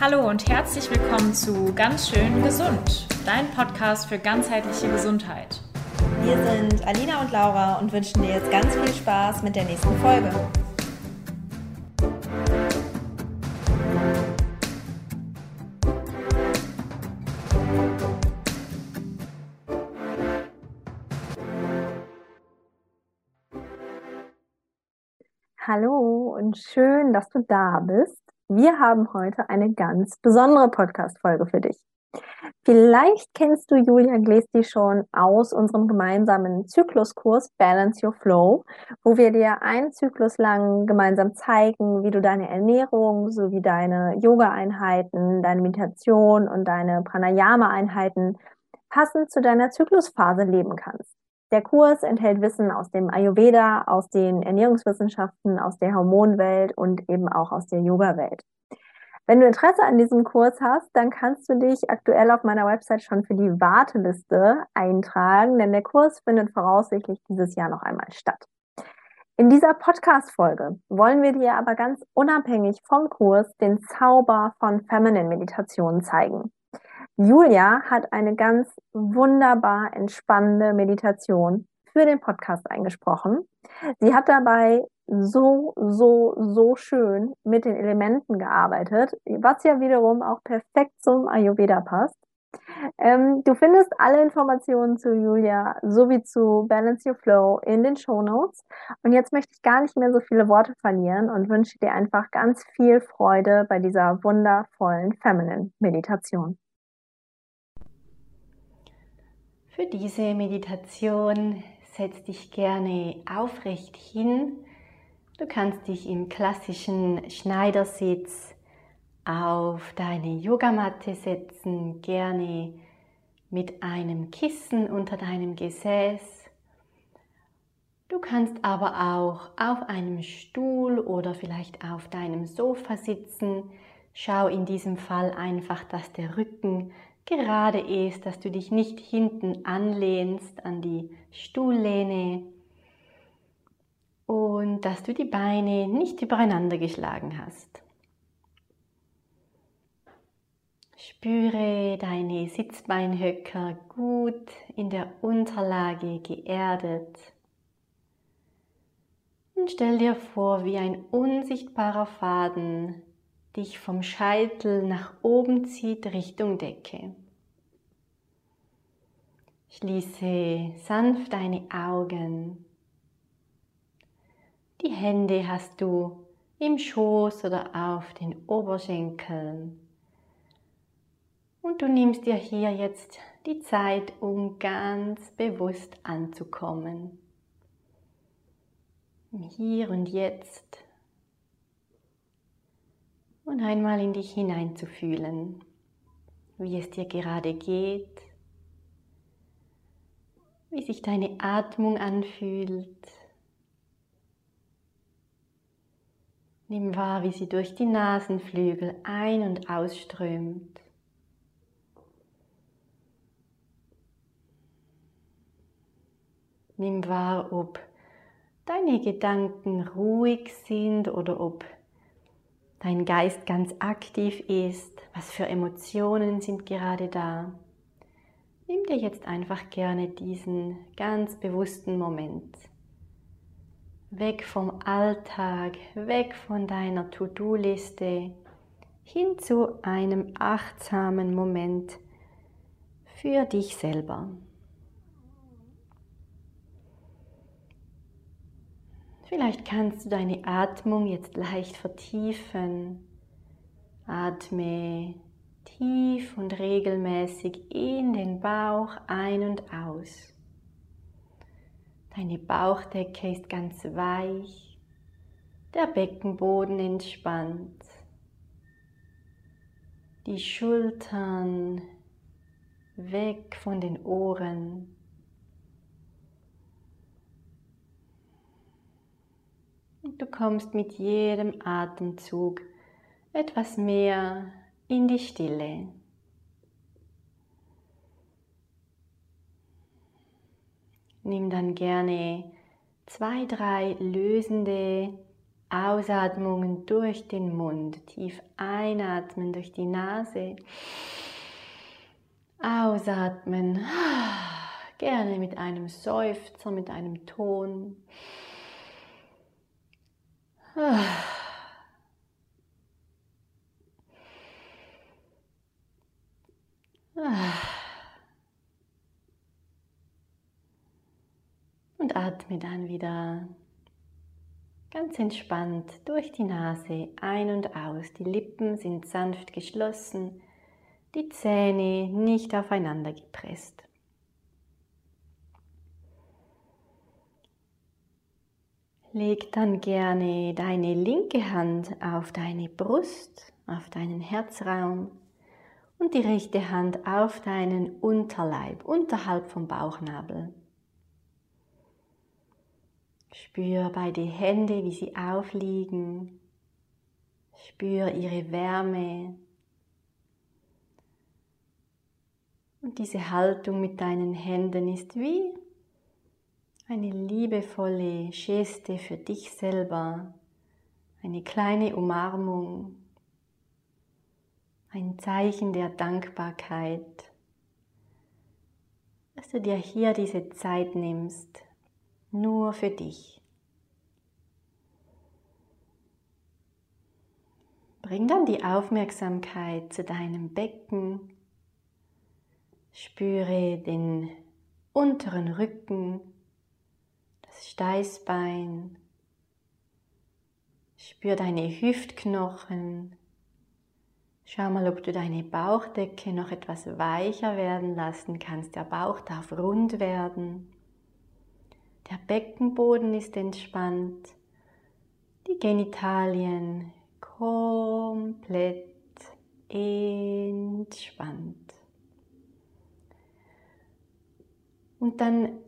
Hallo und herzlich willkommen zu Ganz schön gesund, dein Podcast für ganzheitliche Gesundheit. Wir sind Alina und Laura und wünschen dir jetzt ganz viel Spaß mit der nächsten Folge. Hallo und schön, dass du da bist. Wir haben heute eine ganz besondere Podcast-Folge für dich. Vielleicht kennst du Julia Glesti schon aus unserem gemeinsamen Zykluskurs Balance Your Flow, wo wir dir einen Zyklus lang gemeinsam zeigen, wie du deine Ernährung sowie deine Yoga-Einheiten, deine Meditation und deine Pranayama-Einheiten passend zu deiner Zyklusphase leben kannst. Der Kurs enthält Wissen aus dem Ayurveda, aus den Ernährungswissenschaften, aus der Hormonwelt und eben auch aus der Yoga-Welt. Wenn du Interesse an diesem Kurs hast, dann kannst du dich aktuell auf meiner Website schon für die Warteliste eintragen, denn der Kurs findet voraussichtlich dieses Jahr noch einmal statt. In dieser Podcast-Folge wollen wir dir aber ganz unabhängig vom Kurs den Zauber von Feminine Meditationen zeigen. Julia hat eine ganz wunderbar entspannende Meditation für den Podcast eingesprochen. Sie hat dabei so, so, so schön mit den Elementen gearbeitet, was ja wiederum auch perfekt zum Ayurveda passt. Ähm, du findest alle Informationen zu Julia sowie zu Balance Your Flow in den Show Notes. Und jetzt möchte ich gar nicht mehr so viele Worte verlieren und wünsche dir einfach ganz viel Freude bei dieser wundervollen Feminine Meditation. Für diese Meditation setz dich gerne aufrecht hin. Du kannst dich im klassischen Schneidersitz auf deine Yogamatte setzen, gerne mit einem Kissen unter deinem Gesäß. Du kannst aber auch auf einem Stuhl oder vielleicht auf deinem Sofa sitzen. Schau in diesem Fall einfach, dass der Rücken gerade ist, dass du dich nicht hinten anlehnst an die Stuhllehne und dass du die Beine nicht übereinander geschlagen hast. Spüre deine Sitzbeinhöcker gut in der Unterlage geerdet. Und stell dir vor, wie ein unsichtbarer Faden dich vom Scheitel nach oben zieht Richtung Decke. Schließe sanft deine Augen. Die Hände hast du im Schoß oder auf den Oberschenkeln. Und du nimmst dir hier jetzt die Zeit, um ganz bewusst anzukommen. Hier und jetzt und einmal in dich hineinzufühlen, wie es dir gerade geht, wie sich deine Atmung anfühlt. Nimm wahr, wie sie durch die Nasenflügel ein- und ausströmt. Nimm wahr, ob deine Gedanken ruhig sind oder ob dein Geist ganz aktiv ist, was für Emotionen sind gerade da. Nimm dir jetzt einfach gerne diesen ganz bewussten Moment. Weg vom Alltag, weg von deiner To-Do-Liste, hin zu einem achtsamen Moment für dich selber. Vielleicht kannst du deine Atmung jetzt leicht vertiefen. Atme tief und regelmäßig in den Bauch ein und aus. Deine Bauchdecke ist ganz weich, der Beckenboden entspannt, die Schultern weg von den Ohren. Und du kommst mit jedem Atemzug etwas mehr in die Stille. Nimm dann gerne zwei, drei lösende Ausatmungen durch den Mund. Tief einatmen durch die Nase. Ausatmen. Gerne mit einem Seufzer, mit einem Ton. Und atme dann wieder Ganz entspannt durch die Nase ein und aus. Die Lippen sind sanft geschlossen, die Zähne nicht aufeinander gepresst. Leg dann gerne deine linke Hand auf deine Brust, auf deinen Herzraum und die rechte Hand auf deinen Unterleib, unterhalb vom Bauchnabel. Spür beide Hände, wie sie aufliegen. Spür ihre Wärme. Und diese Haltung mit deinen Händen ist wie eine liebevolle Geste für dich selber, eine kleine Umarmung, ein Zeichen der Dankbarkeit, dass du dir hier diese Zeit nimmst, nur für dich. Bring dann die Aufmerksamkeit zu deinem Becken. Spüre den unteren Rücken, Steißbein. Spür deine Hüftknochen. Schau mal, ob du deine Bauchdecke noch etwas weicher werden lassen kannst. Der Bauch darf rund werden. Der Beckenboden ist entspannt. Die Genitalien komplett entspannt. Und dann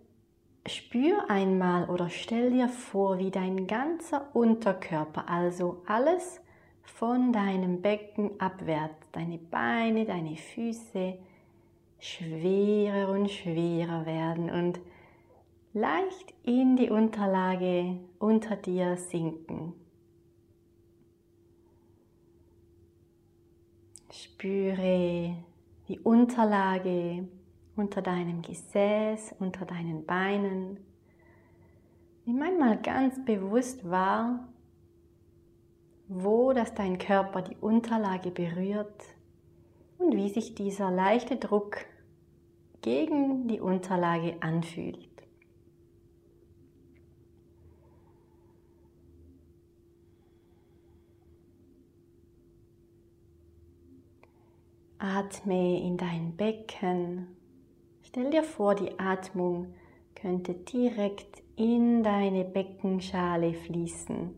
spür einmal oder stell dir vor, wie dein ganzer Unterkörper, also alles von deinem Becken abwärts, deine Beine, deine Füße, schwerer und schwerer werden und leicht in die Unterlage unter dir sinken. Spüre die Unterlage unter deinem Gesäß, unter deinen Beinen. Nimm einmal ganz bewusst wahr, wo das dein Körper die Unterlage berührt und wie sich dieser leichte Druck gegen die Unterlage anfühlt. Atme in dein Becken. Stell dir vor, die Atmung könnte direkt in deine Beckenschale fließen,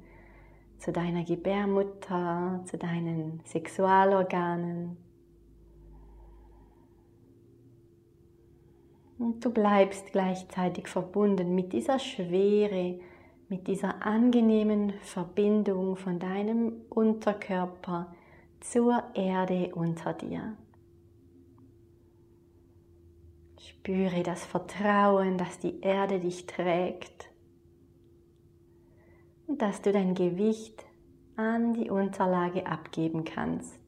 zu deiner Gebärmutter, zu deinen Sexualorganen. Und du bleibst gleichzeitig verbunden mit dieser Schwere, mit dieser angenehmen Verbindung von deinem Unterkörper zur Erde unter dir. Spüre das Vertrauen, dass die Erde dich trägt und dass du dein Gewicht an die Unterlage abgeben kannst.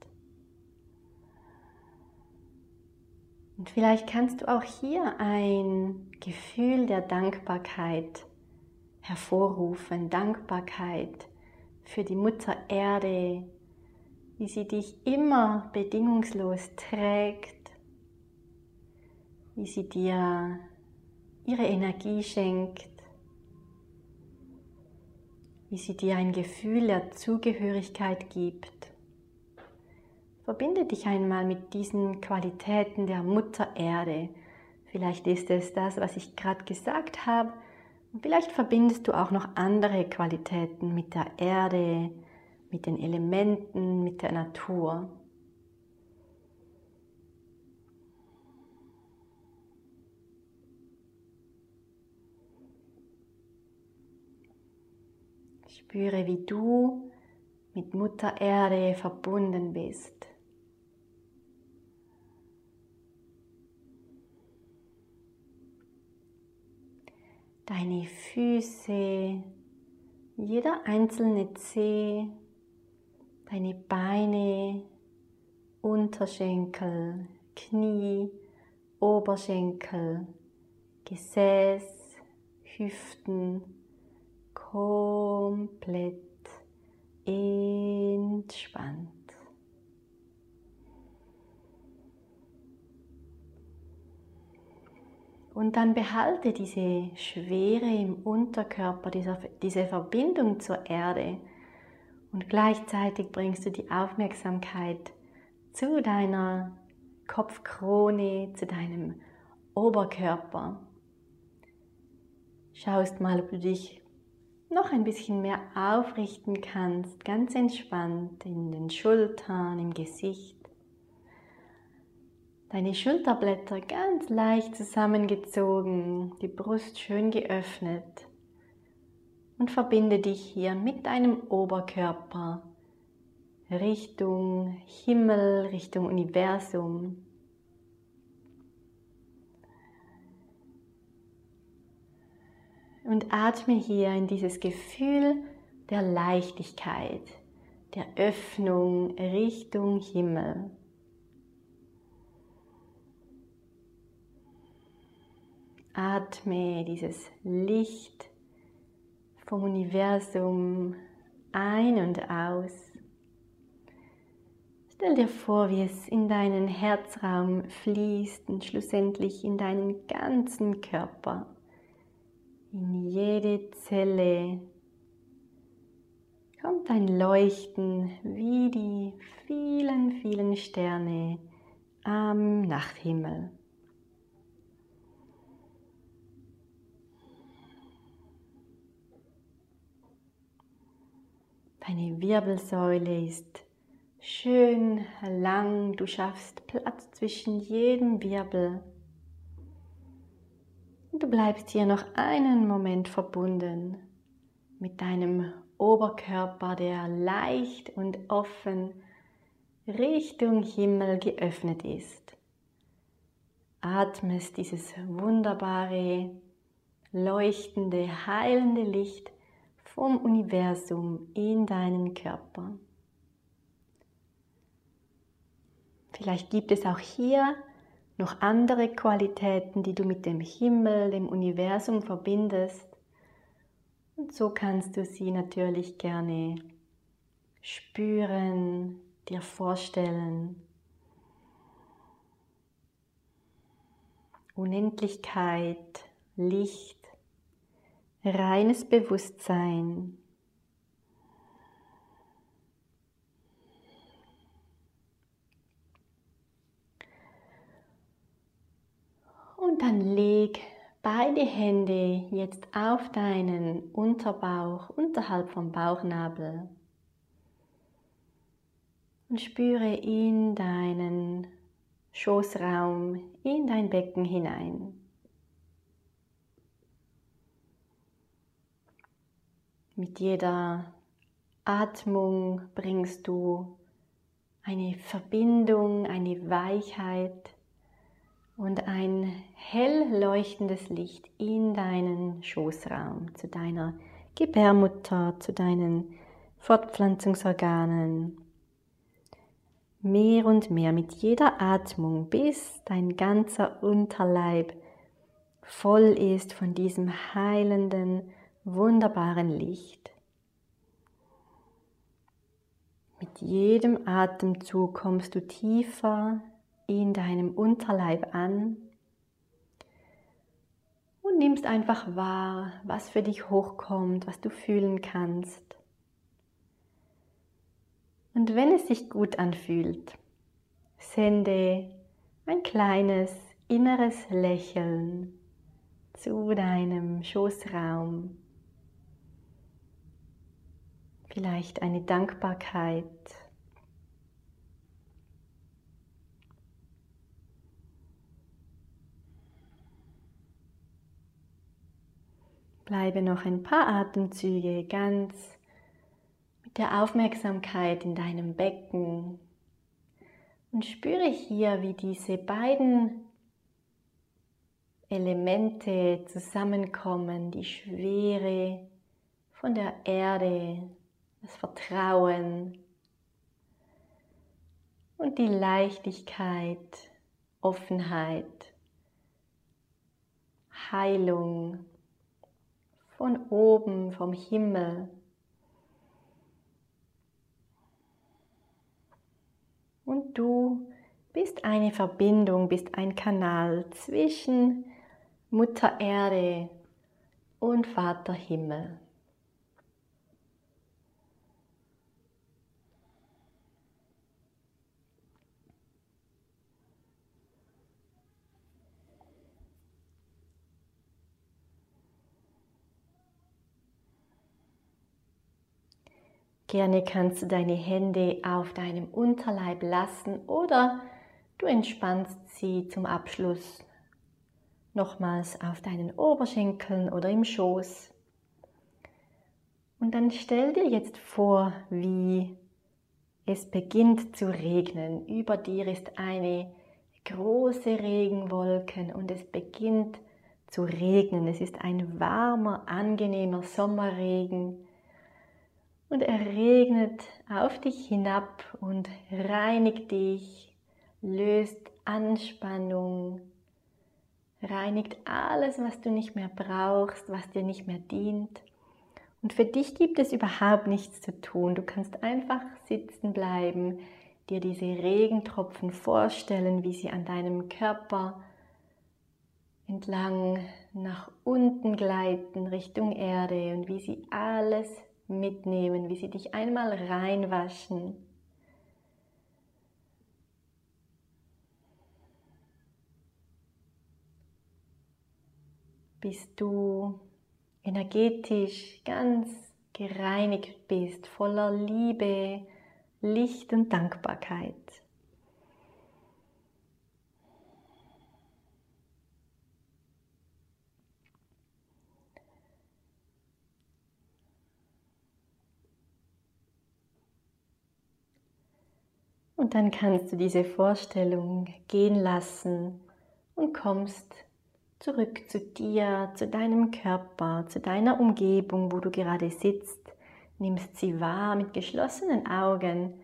Und vielleicht kannst du auch hier ein Gefühl der Dankbarkeit hervorrufen, Dankbarkeit für die Mutter Erde, wie sie dich immer bedingungslos trägt, wie sie dir ihre Energie schenkt, wie sie dir ein Gefühl der Zugehörigkeit gibt. Verbinde dich einmal mit diesen Qualitäten der Mutter Erde. Vielleicht ist es das, was ich gerade gesagt habe. Und vielleicht verbindest du auch noch andere Qualitäten mit der Erde, mit den Elementen, mit der Natur. Spüre, wie du mit Mutter Erde verbunden bist. Deine Füße, jeder einzelne Zeh, deine Beine, Unterschenkel, Knie, Oberschenkel, Gesäß, Hüften komplett entspannt. Und dann behalte diese Schwere im Unterkörper, diese, Verbindung zur Erde. Und gleichzeitig bringst du die Aufmerksamkeit zu deiner Kopfkrone, zu deinem Oberkörper. Schaust mal, ob du dich noch ein bisschen mehr aufrichten kannst, ganz entspannt in den Schultern, im Gesicht. Deine Schulterblätter ganz leicht zusammengezogen, die Brust schön geöffnet und verbinde dich hier mit deinem Oberkörper Richtung Himmel, Richtung Universum. Und atme hier in dieses Gefühl der Leichtigkeit, der Öffnung Richtung Himmel. Atme dieses Licht vom Universum ein und aus. Stell dir vor, wie es in deinen Herzraum fließt und schlussendlich in deinen ganzen Körper, in jede Zelle kommt ein Leuchten wie die vielen, vielen Sterne am Nachthimmel. Deine Wirbelsäule ist schön lang. Du schaffst Platz zwischen jedem Wirbel. Und du bleibst hier noch einen Moment verbunden mit deinem Oberkörper, der leicht und offen Richtung Himmel geöffnet ist. Atmest dieses wunderbare, leuchtende, heilende Licht vom Universum in deinen Körper. Vielleicht gibt es auch hier noch andere Qualitäten, die du mit dem Himmel, dem Universum verbindest. Und so kannst du sie natürlich gerne spüren, dir vorstellen. Unendlichkeit, Licht, reines Bewusstsein. Und dann leg beide Hände jetzt auf deinen Unterbauch, unterhalb vom Bauchnabel. Und spüre in deinen Schoßraum, in dein Becken hinein. Mit jeder Atmung bringst du eine Verbindung, eine Weichheit und ein hell leuchtendes Licht in deinen Schoßraum, zu deiner Gebärmutter, zu deinen Fortpflanzungsorganen. Mehr und mehr mit jeder Atmung, bis dein ganzer Unterleib voll ist von diesem heilenden, wunderbaren Licht. Mit jedem Atemzug kommst du tiefer in deinem Unterleib an und nimmst einfach wahr, was für dich hochkommt, was du fühlen kannst. Und wenn es sich gut anfühlt, sende ein kleines inneres Lächeln zu deinem Schoßraum vielleicht eine Dankbarkeit. Bleibe noch ein paar Atemzüge ganz mit der Aufmerksamkeit in deinem Becken und spüre hier, wie diese beiden Elemente zusammenkommen, die Schwere von der Erde, das Vertrauen und die Leichtigkeit, Offenheit, Heilung von oben, vom Himmel. Und du bist eine Verbindung, bist ein Kanal zwischen Mutter Erde und Vater Himmel. Gerne kannst du deine Hände auf deinem Unterleib lassen oder du entspannst sie zum Abschluss nochmals auf deinen Oberschenkeln oder im Schoß. Und dann stell dir jetzt vor, wie es beginnt zu regnen. Über dir ist eine große Regenwolken und es beginnt zu regnen. Es ist ein warmer, angenehmer Sommerregen und er regnet auf dich hinab und reinigt dich, löst Anspannung, reinigt alles, was du nicht mehr brauchst, was dir nicht mehr dient. Und für dich gibt es überhaupt nichts zu tun. Du kannst einfach sitzen bleiben, dir diese Regentropfen vorstellen, wie sie an deinem Körper entlang nach unten gleiten Richtung Erde und wie sie alles mitnehmen, wie sie dich einmal reinwaschen. Bis du energetisch ganz gereinigt bist, voller Liebe, Licht und Dankbarkeit. Und dann kannst du diese Vorstellung gehen lassen und kommst zurück zu dir, zu deinem Körper, zu deiner Umgebung, wo du gerade sitzt. Nimmst sie wahr mit geschlossenen Augen.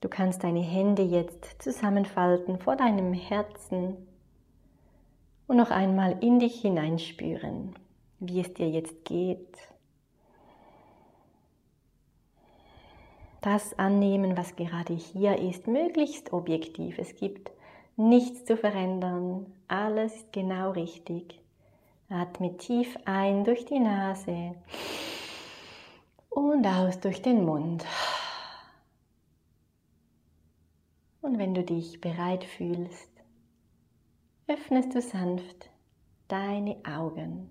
Du kannst deine Hände jetzt zusammenfalten vor deinem Herzen und noch einmal in dich hineinspüren, wie es dir jetzt geht. Das annehmen, was gerade hier ist, möglichst objektiv. Es gibt nichts zu verändern, alles ist genau richtig. Atme tief ein durch die Nase und aus durch den Mund. Und wenn du dich bereit fühlst, öffnest du sanft deine Augen.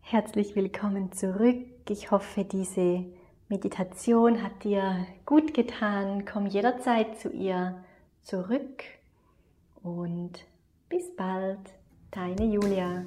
Herzlich willkommen zurück ich hoffe, diese Meditation hat dir gut getan. Komm jederzeit zu ihr zurück und bis bald, deine Julia.